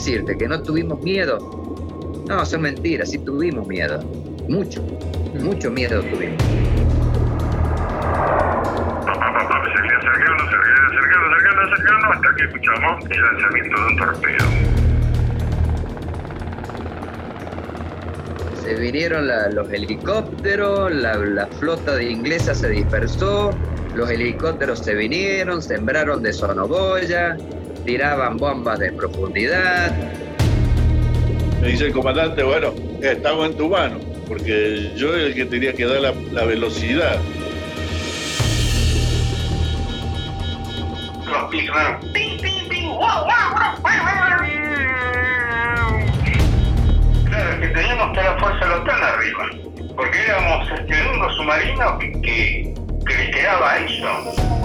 ¿Qué decirte? ¿Que no tuvimos miedo? No, son mentiras, sí tuvimos miedo. Mucho, mucho miedo tuvimos. Hasta que escuchamos el lanzamiento de un torpedo. Se vinieron los helicópteros, la, la flota de inglesa se dispersó, los helicópteros se vinieron, sembraron de sonoboya, tiraban bombas de profundidad. Me dice el comandante, bueno, estamos en tu mano, porque yo era el que tenía que dar la, velocidad. Claro, que teníamos toda la fuerza local arriba, porque éramos este, el único submarino que que quedaba eso.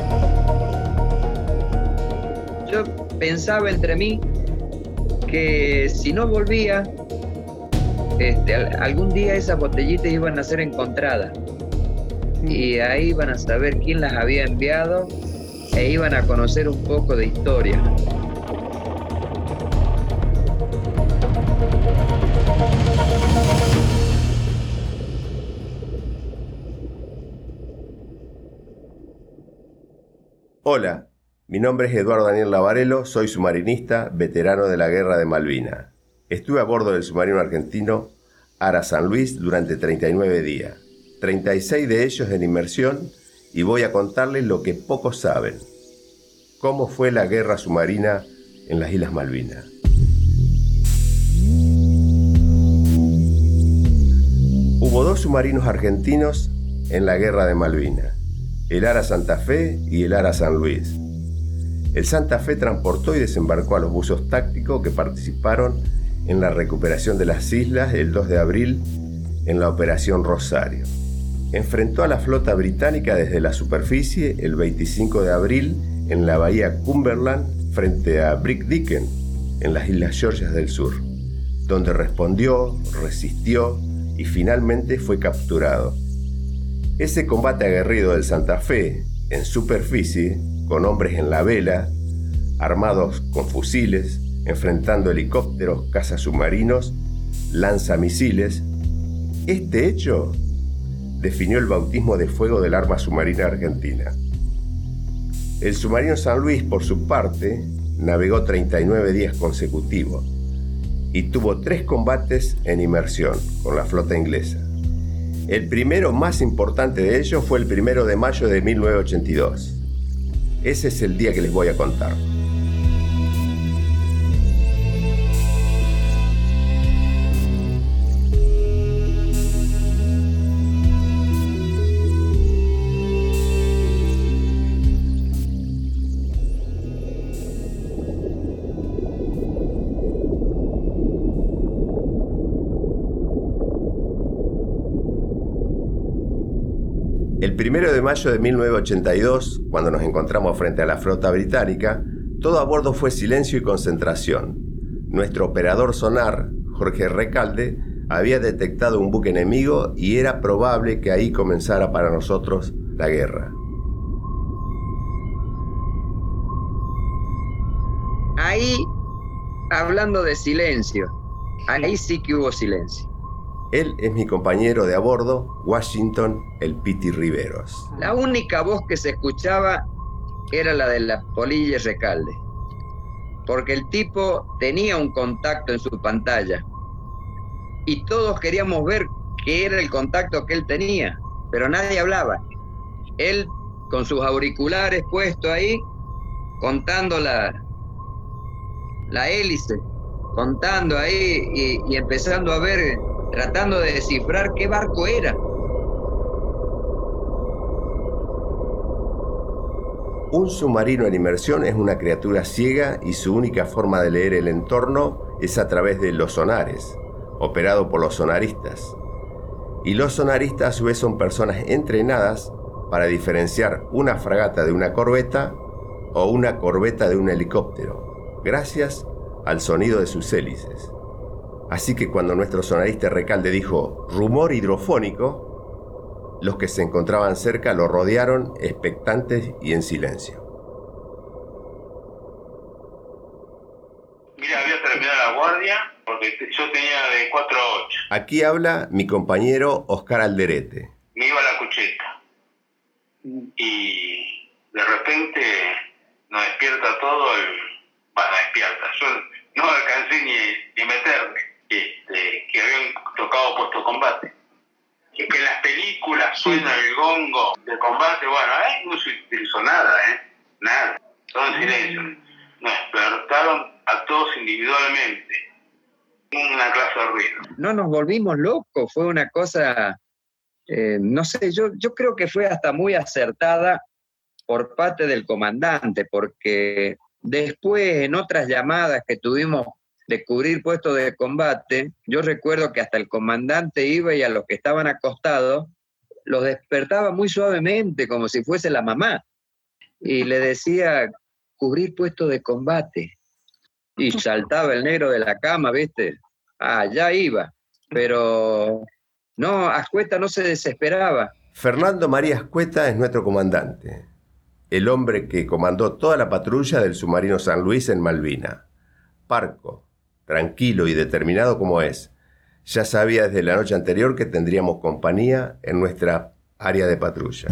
Yo pensaba entre mí que si no volvía, este, algún día esas botellitas iban a ser encontradas. Y ahí iban a saber quién las había enviado e iban a conocer un poco de historia. Hola, mi nombre es Eduardo Daniel Lavarelo, soy submarinista, veterano de la Guerra de Malvina. Estuve a bordo del submarino argentino Ara San Luis durante 39 días, 36 de ellos en inmersión, y voy a contarles lo que pocos saben, cómo fue la guerra submarina en las Islas Malvinas. Hubo dos submarinos argentinos en la guerra de Malvinas el Ara Santa Fe y el Ara San Luis. El Santa Fe transportó y desembarcó a los buzos tácticos que participaron en la recuperación de las islas el 2 de abril en la Operación Rosario. Enfrentó a la flota británica desde la superficie el 25 de abril en la bahía Cumberland frente a Brick Dicken en las Islas Georgias del Sur, donde respondió, resistió y finalmente fue capturado. Ese combate aguerrido del Santa Fe en superficie, con hombres en la vela, armados con fusiles, enfrentando helicópteros, cazas submarinos, lanzamisiles, este hecho definió el bautismo de fuego del arma submarina argentina. El submarino San Luis, por su parte, navegó 39 días consecutivos y tuvo tres combates en inmersión con la flota inglesa. El primero más importante de ellos fue el primero de mayo de 1982. Ese es el día que les voy a contar. Primero de mayo de 1982, cuando nos encontramos frente a la flota británica, todo a bordo fue silencio y concentración. Nuestro operador sonar, Jorge Recalde, había detectado un buque enemigo y era probable que ahí comenzara para nosotros la guerra. Ahí, hablando de silencio, ahí sí que hubo silencio. Él es mi compañero de a bordo, Washington el Piti Riveros. La única voz que se escuchaba era la de la Polilla Recalde, porque el tipo tenía un contacto en su pantalla y todos queríamos ver qué era el contacto que él tenía, pero nadie hablaba. Él con sus auriculares puestos ahí, contando la, hélice, contando ahí y empezando a ver tratando de descifrar qué barco era. Un submarino en inmersión es una criatura ciega y su única forma de leer el entorno es a través de los sonares, operado por los sonaristas. Y los sonaristas a su vez son personas entrenadas para diferenciar una fragata de una corbeta o una corbeta de un helicóptero, gracias al sonido de sus hélices. Así que cuando nuestro sonarista Recalde dijo rumor hidrofónico, los que se encontraban cerca lo rodearon expectantes y en silencio. Mira, había terminado la guardia porque yo tenía de 4 a 8. Aquí habla mi compañero Oscar Alderete. Me iba a la cucheta. Y de repente nos despierta todo el... Bueno, despierta. Yo no alcancé ni, ni meterme. Este, que habían tocado puesto combate. Y que en las películas suena el gongo de combate, bueno, ahí no se utilizó nada, ¿eh? Nada. Todo en silencio. Nos despertaron a todos individualmente. Una clase de ruido. No nos volvimos locos, fue una cosa, eh, no sé, yo, yo creo que fue hasta muy acertada por parte del comandante, porque después en otras llamadas que tuvimos de cubrir puestos de combate, yo recuerdo que hasta el comandante iba y a los que estaban acostados los despertaba muy suavemente, como si fuese la mamá, y le decía, cubrir puesto de combate. Y saltaba el negro de la cama, ¿viste? Ah, ya iba. Pero no, Ascueta no se desesperaba. Fernando María Ascueta es nuestro comandante, el hombre que comandó toda la patrulla del submarino San Luis en Malvina. Parco, tranquilo y determinado como es, ya sabía desde la noche anterior que tendríamos compañía en nuestra área de patrulla.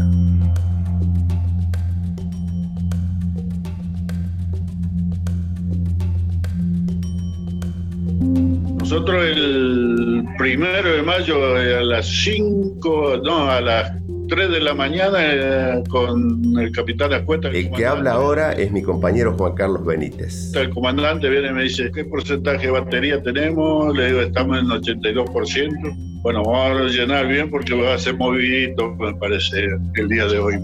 Nosotros el primero de mayo eh, a las 5, no, a las 3 de la mañana eh, con el capitán Ascueta. El que habla ahora es mi compañero Juan Carlos Benítez. El comandante viene y me dice, ¿qué porcentaje de batería tenemos? Le digo, estamos en el 82%. Bueno, vamos a llenar bien porque va a ser movidito, me parece, el día de hoy.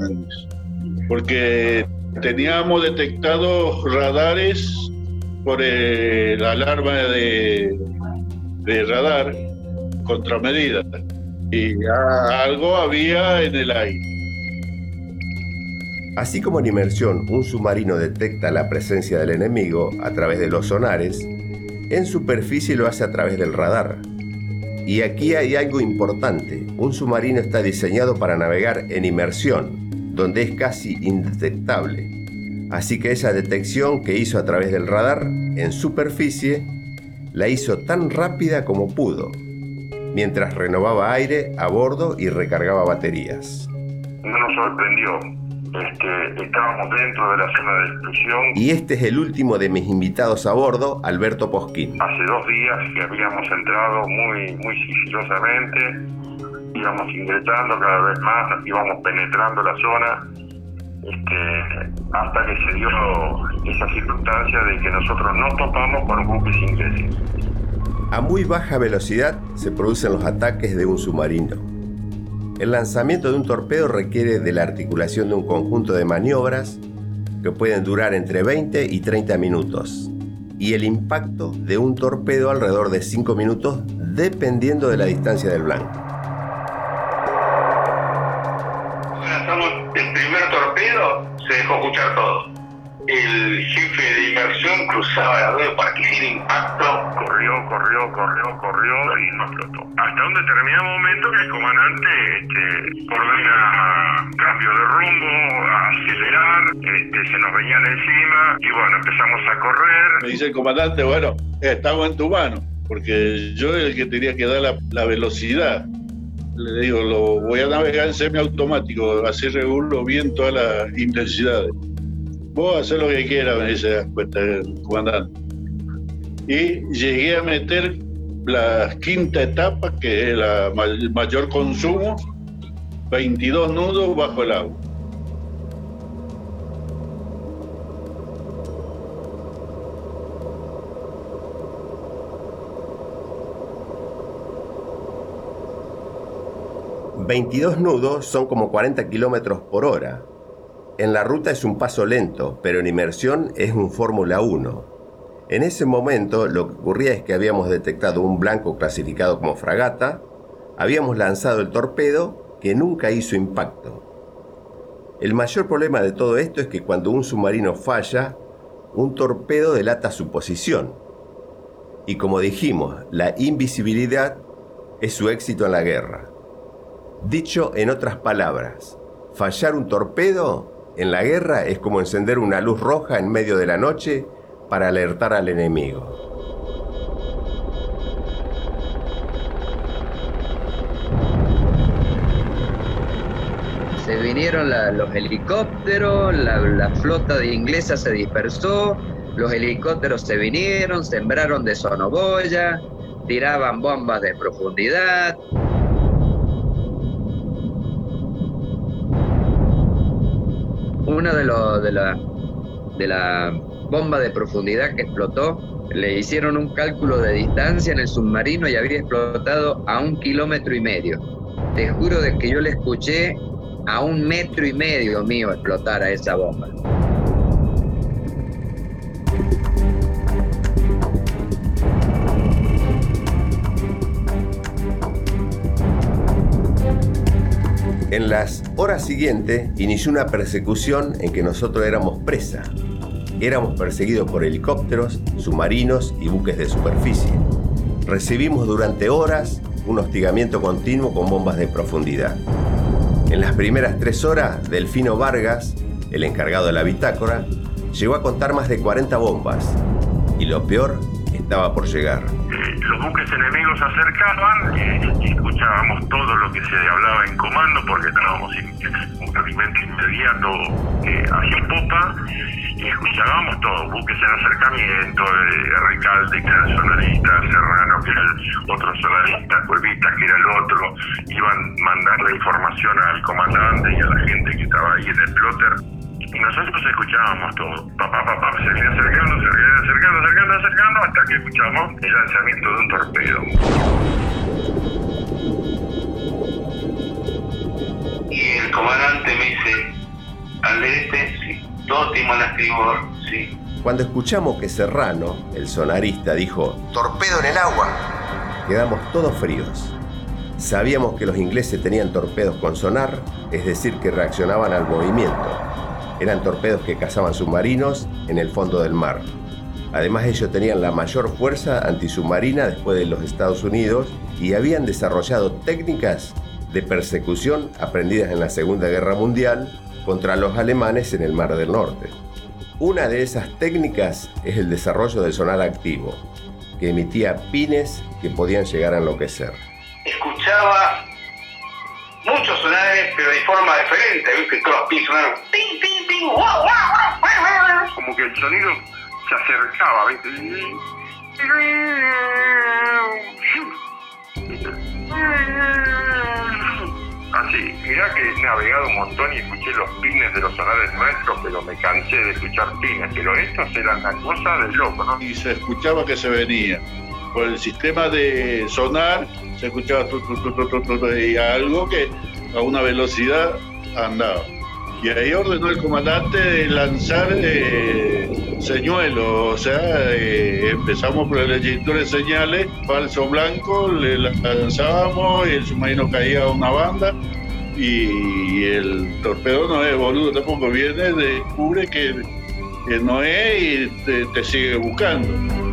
Porque teníamos detectados radares por la alarma de, de radar contramedida y algo había en el aire. Así como en inmersión un submarino detecta la presencia del enemigo a través de los sonares, en superficie lo hace a través del radar. Y aquí hay algo importante, un submarino está diseñado para navegar en inmersión, donde es casi indetectable. Así que esa detección que hizo a través del radar en superficie la hizo tan rápida como pudo, mientras renovaba aire a bordo y recargaba baterías. No nos sorprendió. Este, estábamos dentro de la zona de exclusión. Y este es el último de mis invitados a bordo, Alberto Posquín. Hace dos días que habíamos entrado muy, muy sigilosamente, íbamos ingresando cada vez más, íbamos penetrando la zona, este, hasta que se dio esa circunstancia de que nosotros no topamos con buques ingleses. A muy baja velocidad se producen los ataques de un submarino. El lanzamiento de un torpedo requiere de la articulación de un conjunto de maniobras que pueden durar entre 20 y 30 minutos y el impacto de un torpedo alrededor de 5 minutos dependiendo de la distancia del blanco. Corrió, corrió, y no explotó. Hasta un determinado momento que el comandante este, ordena cambio de rumbo, acelerar, este, se nos venían encima y bueno, empezamos a correr. Me dice el comandante, bueno, estamos en tu mano, porque yo el que tenía que dar la, velocidad le digo, lo voy a navegar en semiautomático, así regulo bien todas las intensidades. Vos hacer lo que quieras, me dice el comandante. Y llegué a meter la quinta etapa, que es la mayor consumo, 22 nudos bajo el agua. ...22 nudos son como 40 kilómetros por hora... En la ruta es un paso lento, pero en inmersión es un Fórmula 1. En ese momento lo que ocurría es que habíamos detectado un blanco clasificado como fragata, habíamos lanzado el torpedo que nunca hizo impacto. El mayor problema de todo esto es que cuando un submarino falla, un torpedo delata su posición. Y como dijimos, la invisibilidad es su éxito en la guerra. Dicho en otras palabras, fallar un torpedo en la guerra es como encender una luz roja en medio de la noche para alertar al enemigo. Se vinieron los helicópteros, la, flota de inglesa se dispersó, los helicópteros se vinieron, sembraron de sonoboya, tiraban bombas de profundidad. Una de, de, la, de la bomba de profundidad que explotó, le hicieron un cálculo de distancia en el submarino y había explotado a un kilómetro y medio. Te juro de que yo le escuché a un metro y medio mío explotar a esa bomba. En las horas siguientes inició una persecución en que nosotros éramos presa. Éramos perseguidos por helicópteros, submarinos y buques de superficie. Recibimos durante horas un hostigamiento continuo con bombas de profundidad. En las primeras tres horas, Delfino Vargas, el encargado de la bitácora, llegó a contar más de 40 bombas. Y lo peor estaba por llegar. Los buques enemigos se acercaban y escuchábamos todo lo que se hablaba en comando porque estábamos un movimiento inmediato eh, hacia popa y escuchábamos todo, buques en acercamiento, eh, Recalde que era el sonarista, Serrano que era el otro sonarista, Cuevita que era el otro, iban mandando la información al comandante y a la gente que estaba ahí en el plotter y nosotros escuchábamos todo. Papá, papá, se viene acercando, se viene acercando, acercando, acercando, hasta que escuchamos el lanzamiento de un torpedo. Y el comandante me dice, al este, sí, todo timón a estribor, sí. Cuando escuchamos que Serrano, el sonarista, dijo, torpedo en el agua, quedamos todos fríos. Sabíamos que los ingleses tenían torpedos con sonar, es decir, que reaccionaban al movimiento eran torpedos que cazaban submarinos en el fondo del mar. Además ellos tenían la mayor fuerza antisubmarina después de los Estados Unidos y habían desarrollado técnicas de persecución aprendidas en la Segunda Guerra Mundial contra los alemanes en el Mar del Norte. Una de esas técnicas es el desarrollo del sonar activo, que emitía pines que podían llegar a enloquecer. Escuchaba muchos sonares, pero de forma diferente, ¿viste? Todos los pins sonaron como que el sonido se acercaba, ¿viste? Así, mirá que he navegado un montón y escuché los pines de los sonares nuestros, pero me cansé de escuchar pines, pero estos eran la cosa del loco, ¿no? Y se escuchaba que se venía. Por el sistema de sonar se escuchaba y algo que a una velocidad andaba. Y ahí ordenó el comandante lanzar eh, señuelos, o sea, eh, empezamos por el ejector de señales, falso blanco, le lanzábamos y el submarino caía a una banda y el torpedo no es boludo, tampoco viene, descubre que, no es y te sigue buscando.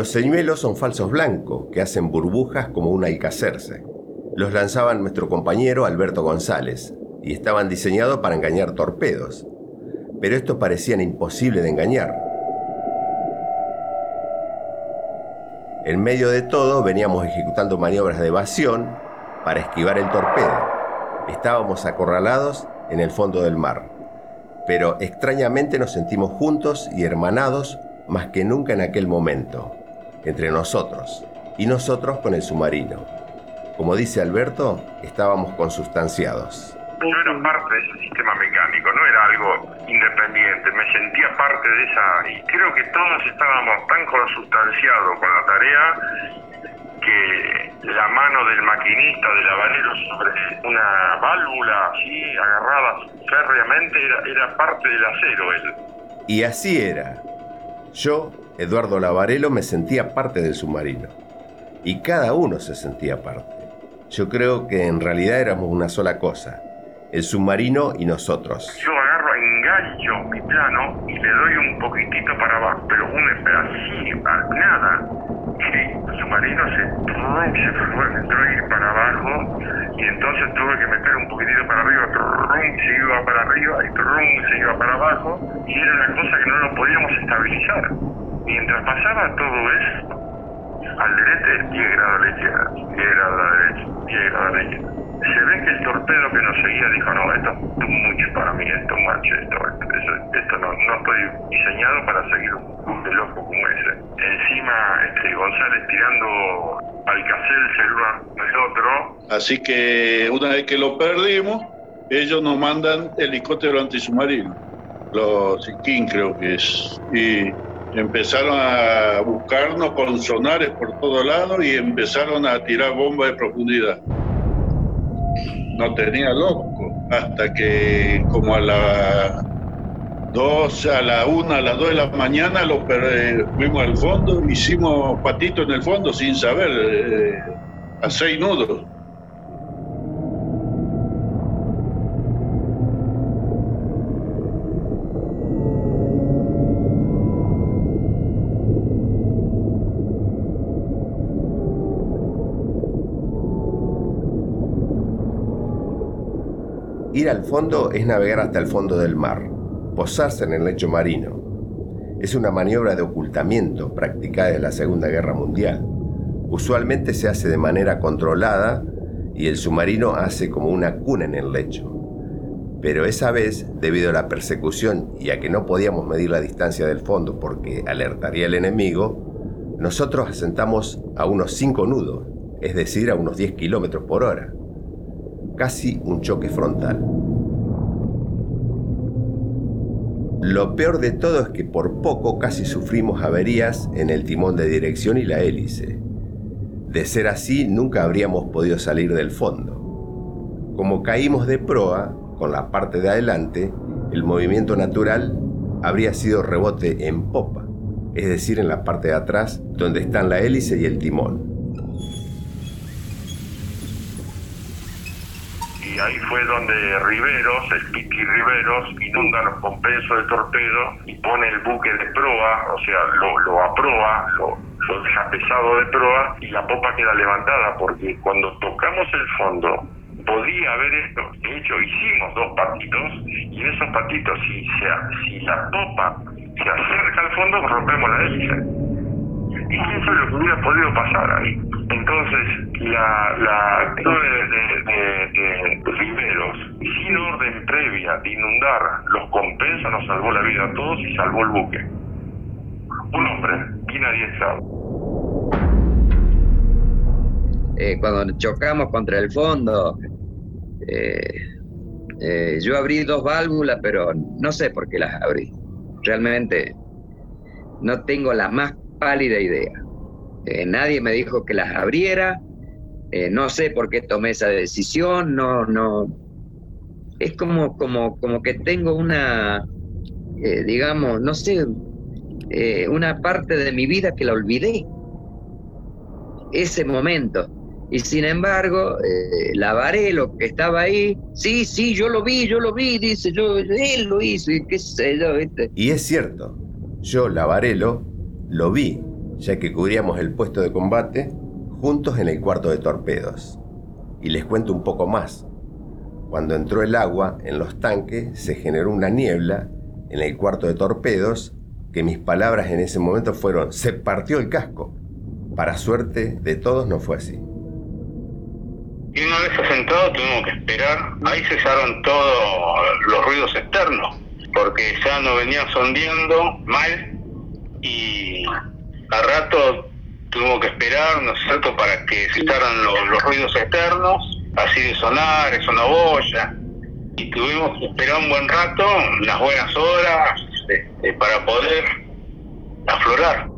Los señuelos son falsos blancos que hacen burbujas como un alcacerse. Los lanzaban nuestro compañero Alberto González y estaban diseñados para engañar torpedos. Pero estos parecían imposibles de engañar. En medio de todo veníamos ejecutando maniobras de evasión para esquivar el torpedo. Estábamos acorralados en el fondo del mar. Pero extrañamente nos sentimos juntos y hermanados más que nunca en aquel momento entre nosotros y nosotros con el submarino. Como dice Alberto, estábamos consustanciados. Yo era parte de ese sistema mecánico, no era algo independiente, me sentía parte de esa, y creo que todos estábamos tan consustanciados con la tarea que la mano del maquinista, del avalero sobre una válvula así agarrada férreamente era, era parte del acero él. Y así era. Yo Eduardo Lavarelo me sentía parte del submarino. Y cada uno se sentía parte. Yo creo que en realidad éramos una sola cosa, el submarino y nosotros. Yo agarro, engancho mi plano y le doy un poquitito para abajo, pero un así, nada. Y el submarino se, se fue, entró a ir para abajo y entonces tuve que meter un poquitito para arriba, trum, se iba para arriba y trum, se iba para abajo y era una cosa que no lo podíamos estabilizar. Mientras pasaba todo eso, al derecho 10 grados a la izquierda, 10 grados a la derecha, 10 grados a la izquierda se ve que el torpedo que nos seguía dijo, no, esto es mucho para mí, esto esto, esto, esto no, no, estoy diseñado para seguir un de loco como ese. Encima, este, González tirando al el celular del otro. Así que una vez que lo perdimos, ellos nos mandan helicóptero antisubmarino, los King creo que es, y empezaron a buscarnos con sonares por todos lados y empezaron a tirar bombas de profundidad no tenía loco, hasta que como a las dos, a la una, a las dos de la mañana lo fuimos al fondo, hicimos patito en el fondo sin saber, eh, a seis nudos. Ir al fondo es navegar hasta el fondo del mar, posarse en el lecho marino. Es una maniobra de ocultamiento practicada en la Segunda Guerra Mundial. Usualmente se hace de manera controlada y el submarino hace como una cuna en el lecho. Pero esa vez, debido a la persecución y a que no podíamos medir la distancia del fondo porque alertaría al enemigo, nosotros asentamos a unos 5 nudos, es decir, a unos 10 kilómetros por hora casi un choque frontal. Lo peor de todo es que por poco casi sufrimos averías en el timón de dirección y la hélice. De ser así, nunca habríamos podido salir del fondo. Como caímos de proa, con la parte de adelante, el movimiento natural habría sido rebote en popa, es decir, en la parte de atrás, donde están la hélice y el timón. Ahí fue donde Riveros, el Piqui Riveros, inunda los compensos de torpedo y pone el buque de proa, o sea, lo, lo aproa, lo, lo deja pesado de proa y la popa queda levantada, porque cuando tocamos el fondo podía haber esto. De hecho, hicimos dos patitos y en esos patitos, si, si la popa se acerca al fondo, rompemos la hélice. Y eso es lo que hubiera podido pasar ahí. Entonces, la, la de, de, Riveros, sin orden previa de inundar los compensos, nos salvó la vida a todos y salvó el buque. Un hombre, bien adiestrado. Eh, cuando chocamos contra el fondo, eh, eh, yo abrí dos válvulas, pero no sé por qué las abrí. Realmente no tengo la más pálida idea. Eh, nadie me dijo que las abriera, eh, no sé por qué tomé esa decisión, no, no. Es como, como, como que tengo una, eh, digamos, no sé, una parte de mi vida que la olvidé. Ese momento. Y sin embargo, la Varelo que estaba ahí, sí, sí, yo lo vi, yo lo vi, dice, yo, él lo hizo, y qué sé yo, Y es cierto, yo, la Varelo, lo vi, ya que cubríamos el puesto de combate juntos en el cuarto de torpedos. Y les cuento un poco más. Cuando entró el agua en los tanques se generó una niebla en el cuarto de torpedos que mis palabras en ese momento fueron se partió el casco. Para suerte de todos no fue así. Y una vez asentado tuvimos que esperar. Ahí cesaron todos los ruidos externos, porque ya nos venían sondeando mal y a rato tuvimos que esperar, ¿no es cierto?, para que citaran los, los ruidos externos, así de sonar, es una boya, y tuvimos que esperar un buen rato, unas buenas horas, este, para poder aflorar.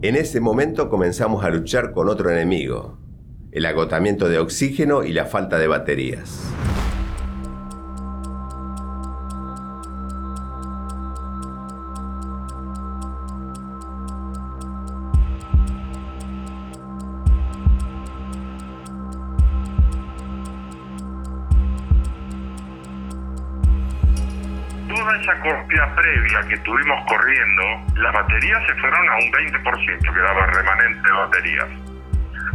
En ese momento comenzamos a luchar con otro enemigo, el agotamiento de oxígeno y la falta de baterías. Corrida previa que tuvimos corriendo, las baterías se fueron a un 20%, quedaba remanente de baterías.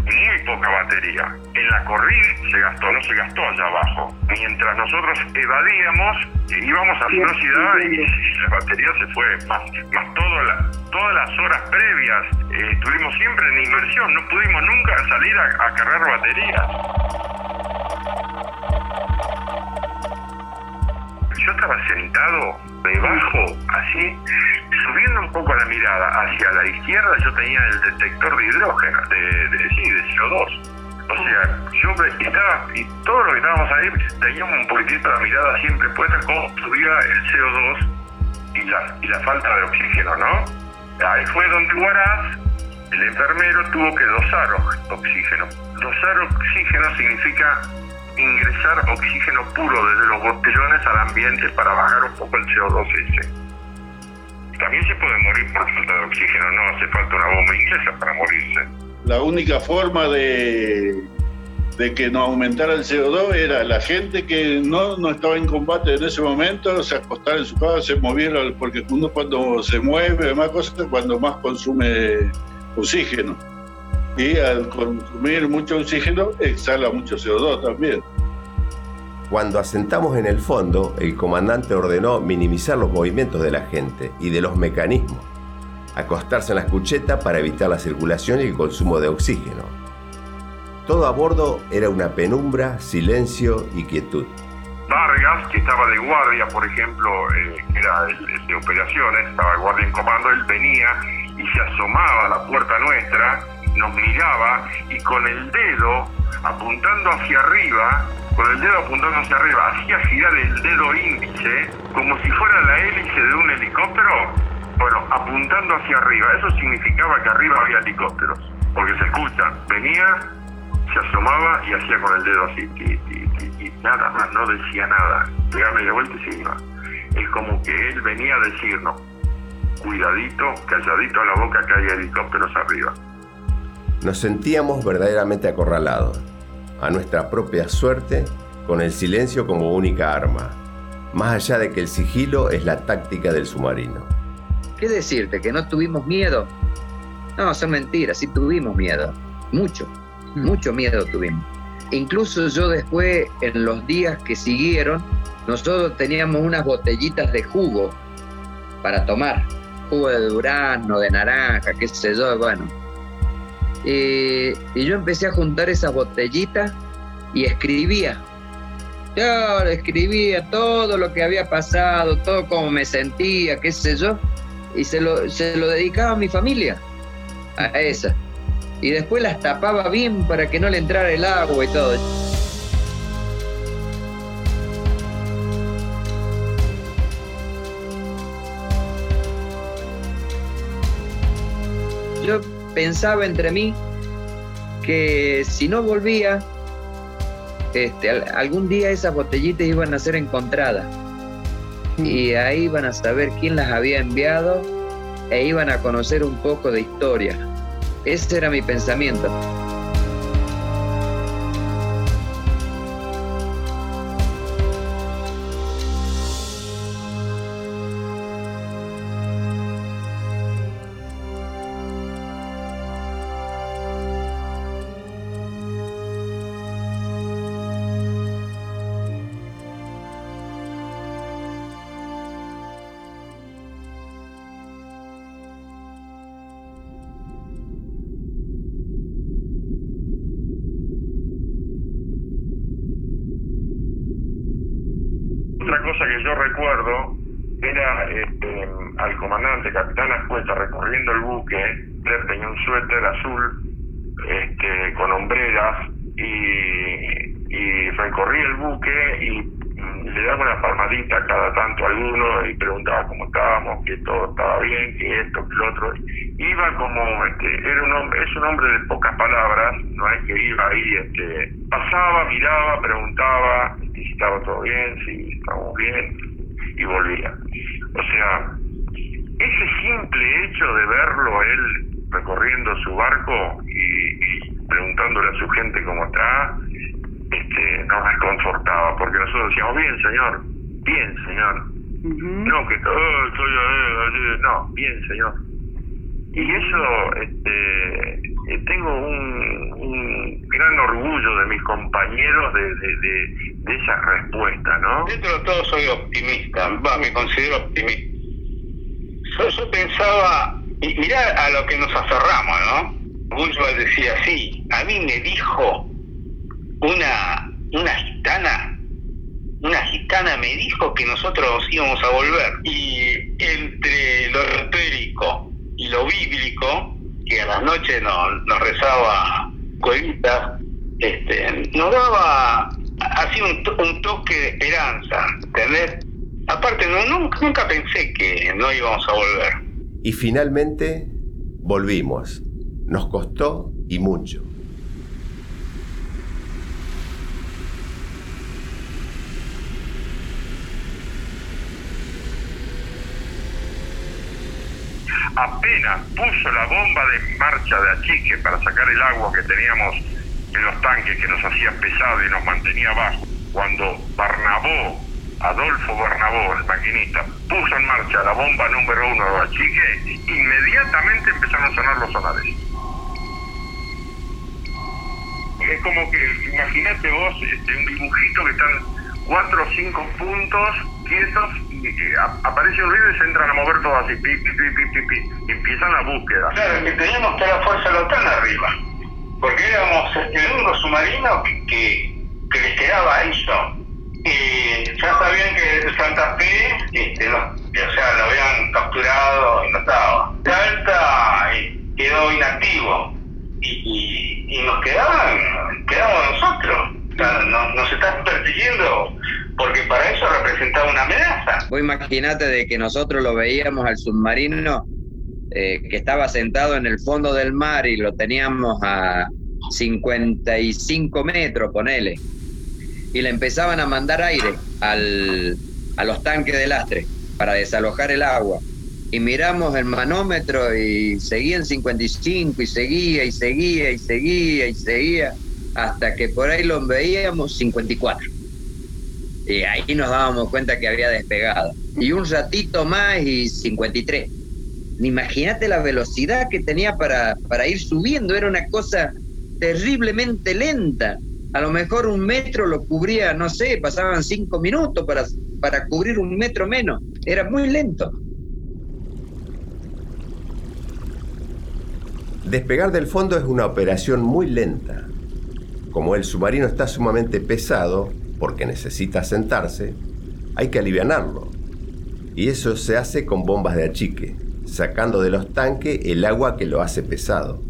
Muy poca batería. En la corrida se gastó, no se gastó allá abajo. Mientras nosotros evadíamos, íbamos a velocidad y, la batería se fue. Más, más todas las horas previas eh, estuvimos siempre en inmersión, no pudimos nunca salir a, a cargar baterías. yo estaba sentado debajo, así, subiendo un poco la mirada hacia la izquierda, yo tenía el detector de hidrógeno, de, sí, de CO2. O sea, yo estaba, y todos los que estábamos ahí teníamos un poquitito la mirada siempre puesta cómo subía el CO2 y la, y la falta de oxígeno, ¿no? Ahí fue donde Guaraz, el enfermero, tuvo que dosar oxígeno. Dosar oxígeno significa ingresar oxígeno puro desde los botellones al ambiente para bajar un poco el CO2 ese. También se puede morir por falta de oxígeno, no hace falta una bomba inglesa para morirse. La única forma de, de que no aumentara el CO2 era la gente que no, no estaba en combate en ese momento, se acostara en su casa, se moviera, porque uno cuando se mueve, más cosas, cuando más consume oxígeno y al consumir mucho oxígeno exhala mucho CO2 también. Cuando asentamos en el fondo, el comandante ordenó minimizar los movimientos de la gente y de los mecanismos, acostarse en la escucheta para evitar la circulación y el consumo de oxígeno. Todo a bordo era una penumbra, silencio y quietud. Vargas, que estaba de guardia, por ejemplo, eh, era el, de operaciones, estaba de guardia en comando, él venía y se asomaba a la puerta nuestra nos miraba y con el dedo apuntando hacia arriba, con el dedo apuntando hacia arriba, hacía girar el dedo índice como si fuera la hélice de un helicóptero, bueno, apuntando hacia arriba. Eso significaba que arriba había helicópteros, porque se escucha, venía, se asomaba y hacía con el dedo así, y, nada más, no decía nada, pegaba de vuelta y se iba. Es como que él venía a decirnos, cuidadito, calladito a la boca que hay helicópteros arriba. Nos sentíamos verdaderamente acorralados, a nuestra propia suerte, con el silencio como única arma, más allá de que el sigilo es la táctica del submarino. ¿Qué decirte? ¿Que no tuvimos miedo? No, son mentiras, sí tuvimos miedo, mucho, hmm. mucho miedo tuvimos. Incluso yo después, en los días que siguieron, nosotros teníamos unas botellitas de jugo para tomar, jugo de durazno, de naranja, qué sé yo, bueno eh, y yo empecé a juntar esas botellitas y escribía. Yo escribía todo lo que había pasado, todo como me sentía, qué sé yo, y se lo, se lo dedicaba a mi familia, a esa. Y después las tapaba bien para que no le entrara el agua y todo. Pensaba entre mí que si no volvía, este, algún día esas botellitas iban a ser encontradas mm. y ahí iban a saber quién las había enviado e iban a conocer un poco de historia. Ese era mi pensamiento. Cosa que yo recuerdo era este, al comandante, capitán Ascueta, recorriendo el buque, él tenía un suéter azul este, con hombreras y, y recorría el buque y mm, le daba una palmadita cada tanto a alguno y preguntaba cómo estábamos, que todo estaba bien, que esto, que lo otro. Iba como, este, era un hombre, es un hombre de pocas palabras, no es que iba ahí, este, pasaba, miraba, preguntaba, si estaba todo bien, si estábamos bien, y volvía. O sea, ese simple hecho de verlo él recorriendo su barco y, preguntándole a su gente cómo está, este, nos reconfortaba, porque nosotros decíamos, bien señor, bien señor, No, que oh, estoy, eh, no, bien, señor. Y eso, este, tengo un, un, gran orgullo de mis compañeros de, de, de, esa respuesta, ¿no? Dentro de todo soy optimista, va, me considero optimista. Yo, pensaba, y mirá a lo que nos aferramos, ¿no? Bushwell decía así, a mí me dijo una, una gitana, una gitana me dijo que nosotros íbamos a volver. Y entre lo retérico y lo bíblico, a las noches nos, nos rezaba Cuevita, este, nos daba así un, un, toque de esperanza, ¿entendés? Aparte, no, nunca, nunca pensé que no íbamos a volver. Y finalmente volvimos. Nos costó y mucho. Apenas puso la bomba de marcha de achique para sacar el agua que teníamos en los tanques que nos hacía pesado y nos mantenía abajo, cuando Barnabó, Adolfo Barnabó, el maquinista, puso en marcha la bomba número uno de achique, inmediatamente empezaron a sonar los sonares. Es como que, imagínate vos, este, un dibujito que están cuatro o cinco puntos quietos aparece un ruido y se entran a mover todo así, pi, pi, pi, pi, empiezan la búsqueda. Claro, que teníamos toda la fuerza local arriba, porque éramos el único submarino que, que, les quedaba eso. Y ya sabían que Santa Fe, este, o sea, lo habían capturado y no estaba. Salta quedó inactivo y, nos quedaban, quedamos nosotros. Nos, nos están persiguiendo porque para eso representaba una amenaza. Vos imaginate de que nosotros lo veíamos al submarino eh, que estaba sentado en el fondo del mar y lo teníamos a 55 metros, ponele, y le empezaban a mandar aire al, a los tanques de lastre para desalojar el agua. Y miramos el manómetro y seguía en 55 y seguía y seguía y seguía y seguía hasta que por ahí lo veíamos 54 y ahí nos dábamos cuenta que había despegado. Y un ratito más y 53. Imagínate la velocidad que tenía para, para ir subiendo, era una cosa terriblemente lenta. A lo mejor un metro lo cubría, no sé, pasaban cinco minutos para, para cubrir un metro menos. Era muy lento. Despegar del fondo es una operación muy lenta. Como el submarino está sumamente pesado, porque necesita sentarse, hay que alivianarlo. Y eso se hace con bombas de achique, sacando de los tanques el agua que lo hace pesado.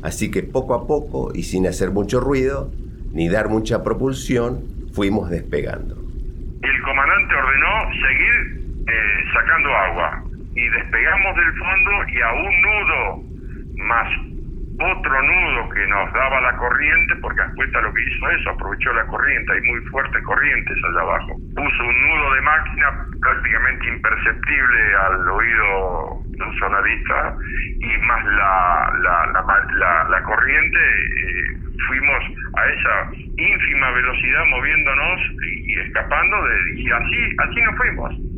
Así que poco a poco y sin hacer mucho ruido, ni dar mucha propulsión, fuimos despegando. El comandante ordenó seguir eh, sacando agua y despegamos del fondo y a un nudo más otro nudo que nos daba la corriente, porque Ascueta lo que hizo eso, aprovechó la corriente, hay muy fuertes corrientes allá abajo. Puso un nudo de máquina prácticamente imperceptible al oído de un sonadista y más la, la, la, corriente, eh, fuimos a esa ínfima velocidad moviéndonos y, escapando de, y así, así nos fuimos.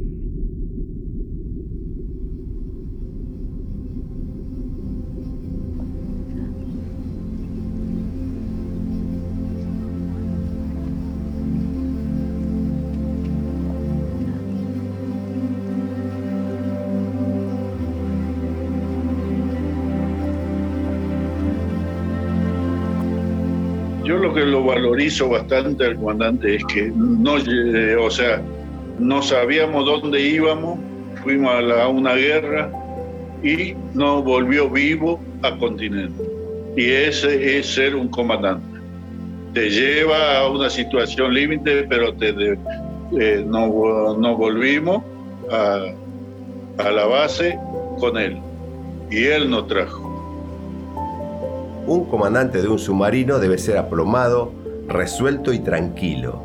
Que lo valorizo bastante al comandante es que no, eh, o sea, no sabíamos dónde íbamos, fuimos a, una guerra y nos volvió vivo a continente. Y ese es ser un comandante. Te lleva a una situación límite, pero te eh, nos, volvimos a, a la base con él. Y él nos trajo un comandante de un submarino debe ser aplomado, resuelto y tranquilo.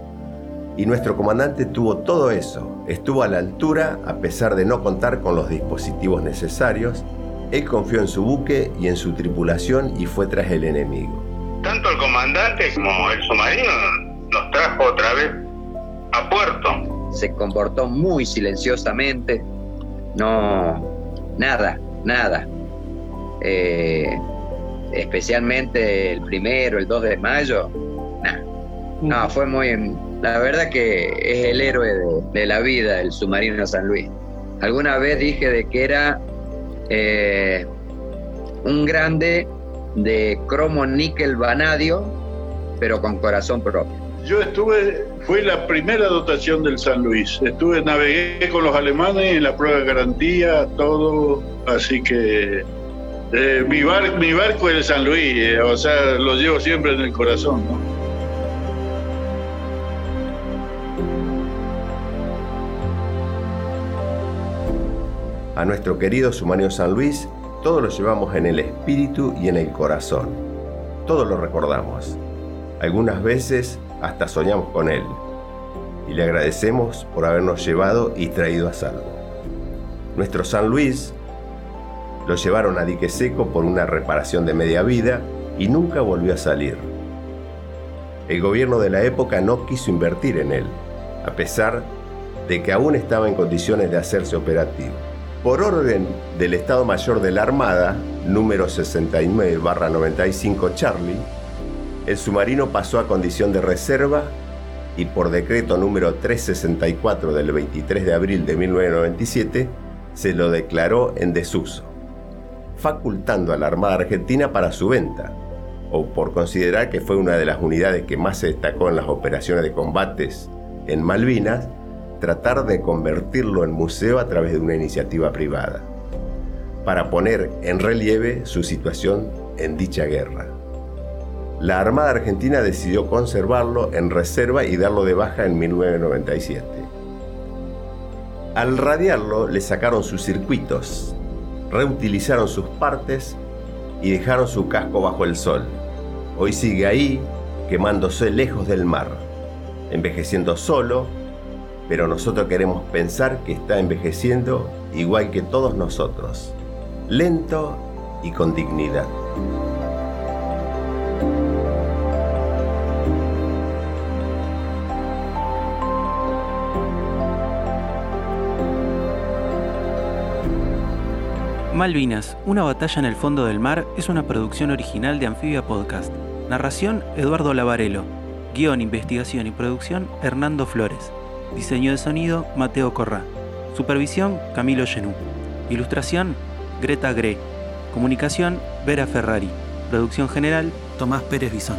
Y nuestro comandante tuvo todo eso, estuvo a la altura a pesar de no contar con los dispositivos necesarios, él confió en su buque y en su tripulación y fue tras el enemigo. Tanto el comandante como el submarino nos trajo otra vez a puerto se comportó muy silenciosamente, no, nada, nada. Eh, especialmente el primero, el 2 de mayo, no, fue muy, la verdad que es el héroe de, la vida, el submarino San Luis. Alguna vez dije de que era eh, un grande de cromo níquel vanadio, pero con corazón propio. Yo estuve, fue la primera dotación del San Luis. Estuve, navegué con los alemanes en la prueba de garantía, todo, así que eh, mi, mi barco es el San Luis, eh, o sea, lo llevo siempre en el corazón. A nuestro querido Sumario San Luis, todo lo llevamos en el espíritu y en el corazón. Todo lo recordamos. Algunas veces hasta soñamos con él. Y le agradecemos por habernos llevado y traído a salvo. Nuestro San Luis lo llevaron a dique seco por una reparación de media vida y nunca volvió a salir. El gobierno de la época no quiso invertir en él, a pesar de que aún estaba en condiciones de hacerse operativo. Por orden del Estado Mayor de la Armada, número 69-95 Charlie, el submarino pasó a condición de reserva y por decreto número 364 del 23 de abril de 1997 se lo declaró en desuso, facultando a la Armada Argentina para su venta, o por considerar que fue una de las unidades que más se destacó en las operaciones de combates en Malvinas, tratar de convertirlo en museo a través de una iniciativa privada, para poner en relieve su situación en dicha guerra. La Armada Argentina decidió conservarlo en reserva y darlo de baja en 1997. Al radiarlo le sacaron sus circuitos, reutilizaron sus partes y dejaron su casco bajo el sol. Hoy sigue ahí, quemándose lejos del mar, envejeciendo solo pero nosotros queremos pensar que está envejeciendo igual que todos nosotros, lento y con dignidad. Malvinas, una batalla en el fondo del mar es una producción original de Anfibia Podcast. Narración Eduardo Lavarelo. Guión, investigación y producción Hernando Flores. Diseño de sonido, Mateo Corrá. Supervisión, Camilo Genú. Ilustración, Greta Gre. Comunicación, Vera Ferrari. Producción general, Tomás Pérez Bisón.